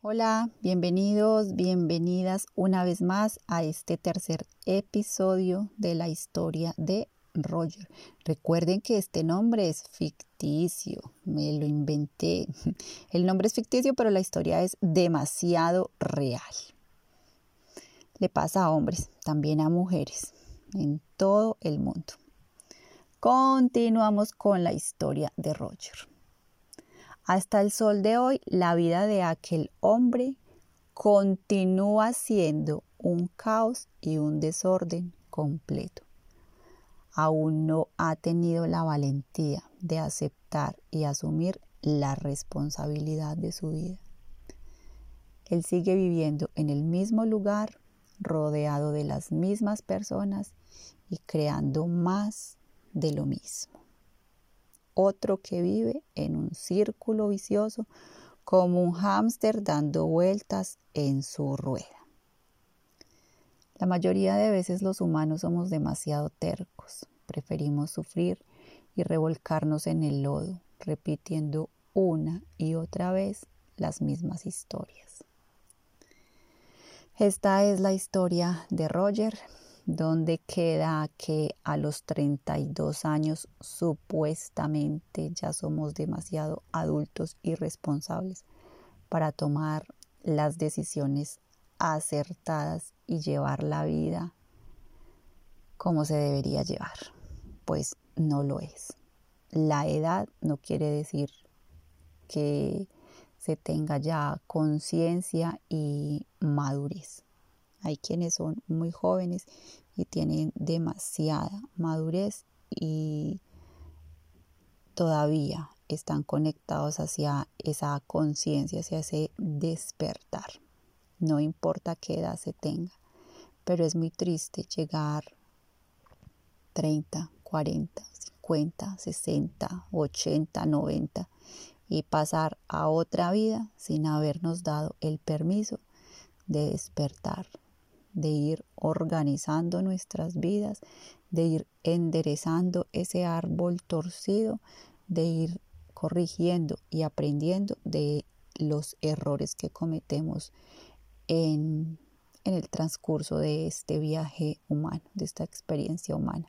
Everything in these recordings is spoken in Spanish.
Hola, bienvenidos, bienvenidas una vez más a este tercer episodio de la historia de Roger. Recuerden que este nombre es ficticio, me lo inventé. El nombre es ficticio, pero la historia es demasiado real. Le pasa a hombres, también a mujeres, en todo el mundo. Continuamos con la historia de Roger. Hasta el sol de hoy, la vida de aquel hombre continúa siendo un caos y un desorden completo. Aún no ha tenido la valentía de aceptar y asumir la responsabilidad de su vida. Él sigue viviendo en el mismo lugar, rodeado de las mismas personas y creando más de lo mismo otro que vive en un círculo vicioso como un hámster dando vueltas en su rueda. La mayoría de veces los humanos somos demasiado tercos, preferimos sufrir y revolcarnos en el lodo, repitiendo una y otra vez las mismas historias. Esta es la historia de Roger, donde queda que a los 32 años supuestamente ya somos demasiado adultos y responsables para tomar las decisiones acertadas y llevar la vida como se debería llevar. Pues no lo es. La edad no quiere decir que se tenga ya conciencia y madurez. Hay quienes son muy jóvenes y tienen demasiada madurez y todavía están conectados hacia esa conciencia, hacia ese despertar. No importa qué edad se tenga, pero es muy triste llegar 30, 40, 50, 60, 80, 90 y pasar a otra vida sin habernos dado el permiso de despertar, de ir organizando nuestras vidas, de ir enderezando ese árbol torcido, de ir corrigiendo y aprendiendo de los errores que cometemos en, en el transcurso de este viaje humano, de esta experiencia humana.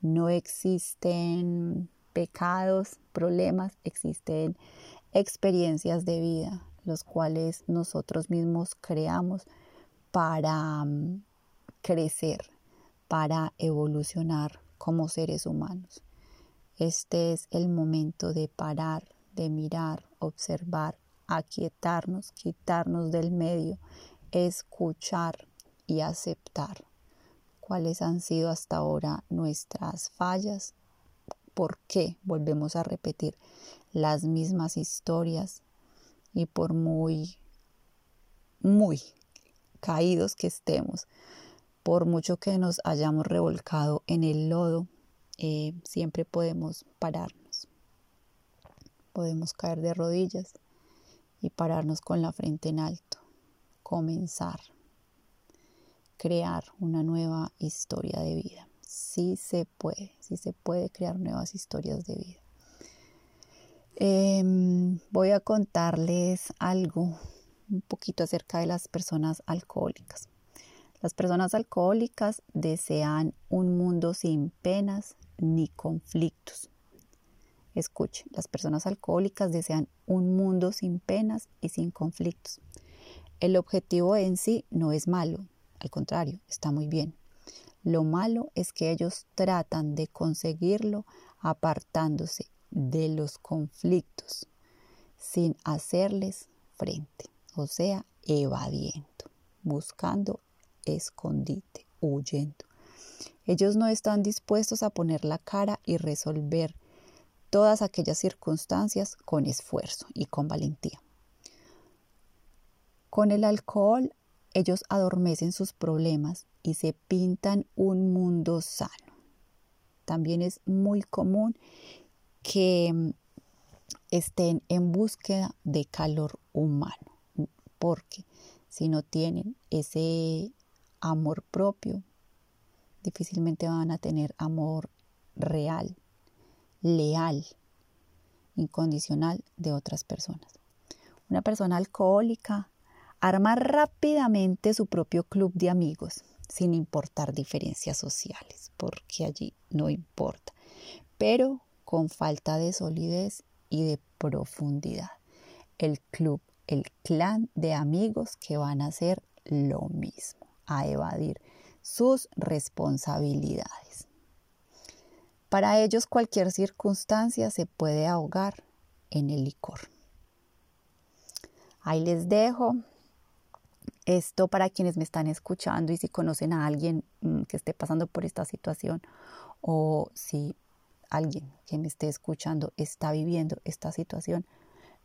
No existen pecados, problemas, existen experiencias de vida, los cuales nosotros mismos creamos para mm, crecer, para evolucionar como seres humanos. Este es el momento de parar, de mirar, observar, aquietarnos, quitarnos del medio, escuchar y aceptar cuáles han sido hasta ahora nuestras fallas, por qué volvemos a repetir las mismas historias y por muy, muy caídos que estemos, por mucho que nos hayamos revolcado en el lodo, eh, siempre podemos pararnos. Podemos caer de rodillas y pararnos con la frente en alto, comenzar, crear una nueva historia de vida. Sí se puede, sí se puede crear nuevas historias de vida. Em, voy a contarles algo un poquito acerca de las personas alcohólicas. Las personas alcohólicas desean un mundo sin penas ni conflictos. Escuche, las personas alcohólicas desean un mundo sin penas y sin conflictos. El objetivo en sí no es malo, al contrario, está muy bien. Lo malo es que ellos tratan de conseguirlo apartándose de los conflictos sin hacerles frente o sea, evadiendo, buscando escondite, huyendo. Ellos no están dispuestos a poner la cara y resolver todas aquellas circunstancias con esfuerzo y con valentía. Con el alcohol, ellos adormecen sus problemas y se pintan un mundo sano. También es muy común que mm, estén en búsqueda de calor humano porque si no tienen ese amor propio, difícilmente van a tener amor real, leal, incondicional de otras personas. Una persona alcohólica Armar rápidamente su propio club de amigos, sin importar diferencias sociales, porque allí no importa, pero con falta de solidez y de profundidad. El club, el clan de amigos que van a hacer lo mismo, a evadir sus responsabilidades. Para ellos cualquier circunstancia se puede ahogar en el licor. Ahí les dejo esto para quienes me están escuchando y si conocen a alguien mm, que esté pasando por esta situación o si alguien que me esté escuchando está viviendo esta situación,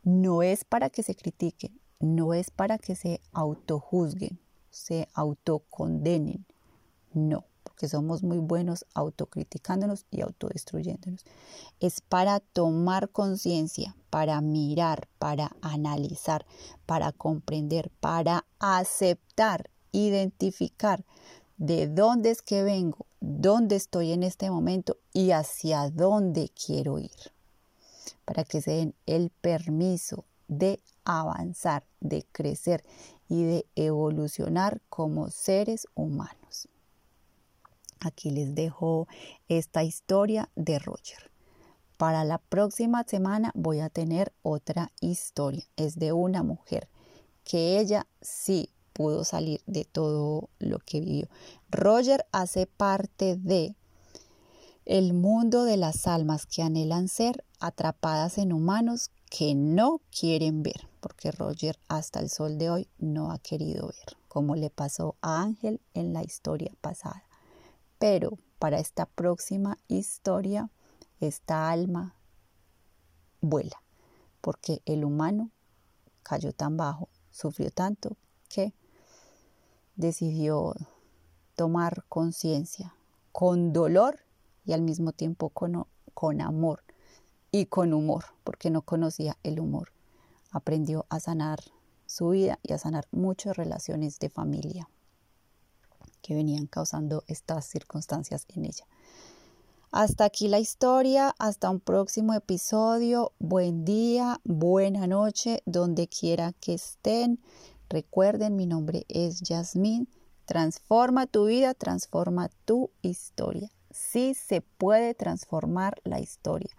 no es para que se critique, no es para que se autojuzguen, se autocondenen, no que somos muy buenos autocriticándonos y autodestruyéndonos. Es para tomar conciencia, para mirar, para analizar, para comprender, para aceptar, identificar de dónde es que vengo, dónde estoy en este momento y hacia dónde quiero ir. Para que se den el permiso de avanzar, de crecer y de evolucionar como seres humanos. Aquí les dejo esta historia de Roger. Para la próxima semana voy a tener otra historia. Es de una mujer que ella sí pudo salir de todo lo que vivió. Roger hace parte de el mundo de las almas que anhelan ser atrapadas en humanos que no quieren ver, porque Roger hasta el sol de hoy no ha querido ver, como le pasó a Ángel en la historia pasada. Pero para esta próxima historia, esta alma vuela, porque el humano cayó tan bajo, sufrió tanto, que decidió tomar conciencia con dolor y al mismo tiempo con, con amor y con humor, porque no conocía el humor. Aprendió a sanar su vida y a sanar muchas relaciones de familia que venían causando estas circunstancias en ella. Hasta aquí la historia, hasta un próximo episodio. Buen día, buena noche, donde quiera que estén. Recuerden, mi nombre es Yasmín. Transforma tu vida, transforma tu historia. Sí se puede transformar la historia,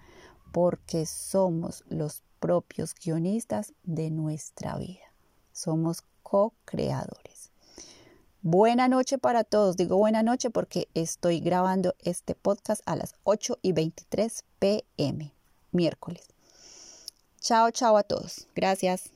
porque somos los propios guionistas de nuestra vida. Somos co-creadores. Buena noche para todos. Digo buena noche porque estoy grabando este podcast a las 8 y 23 pm, miércoles. Chao, chao a todos. Gracias.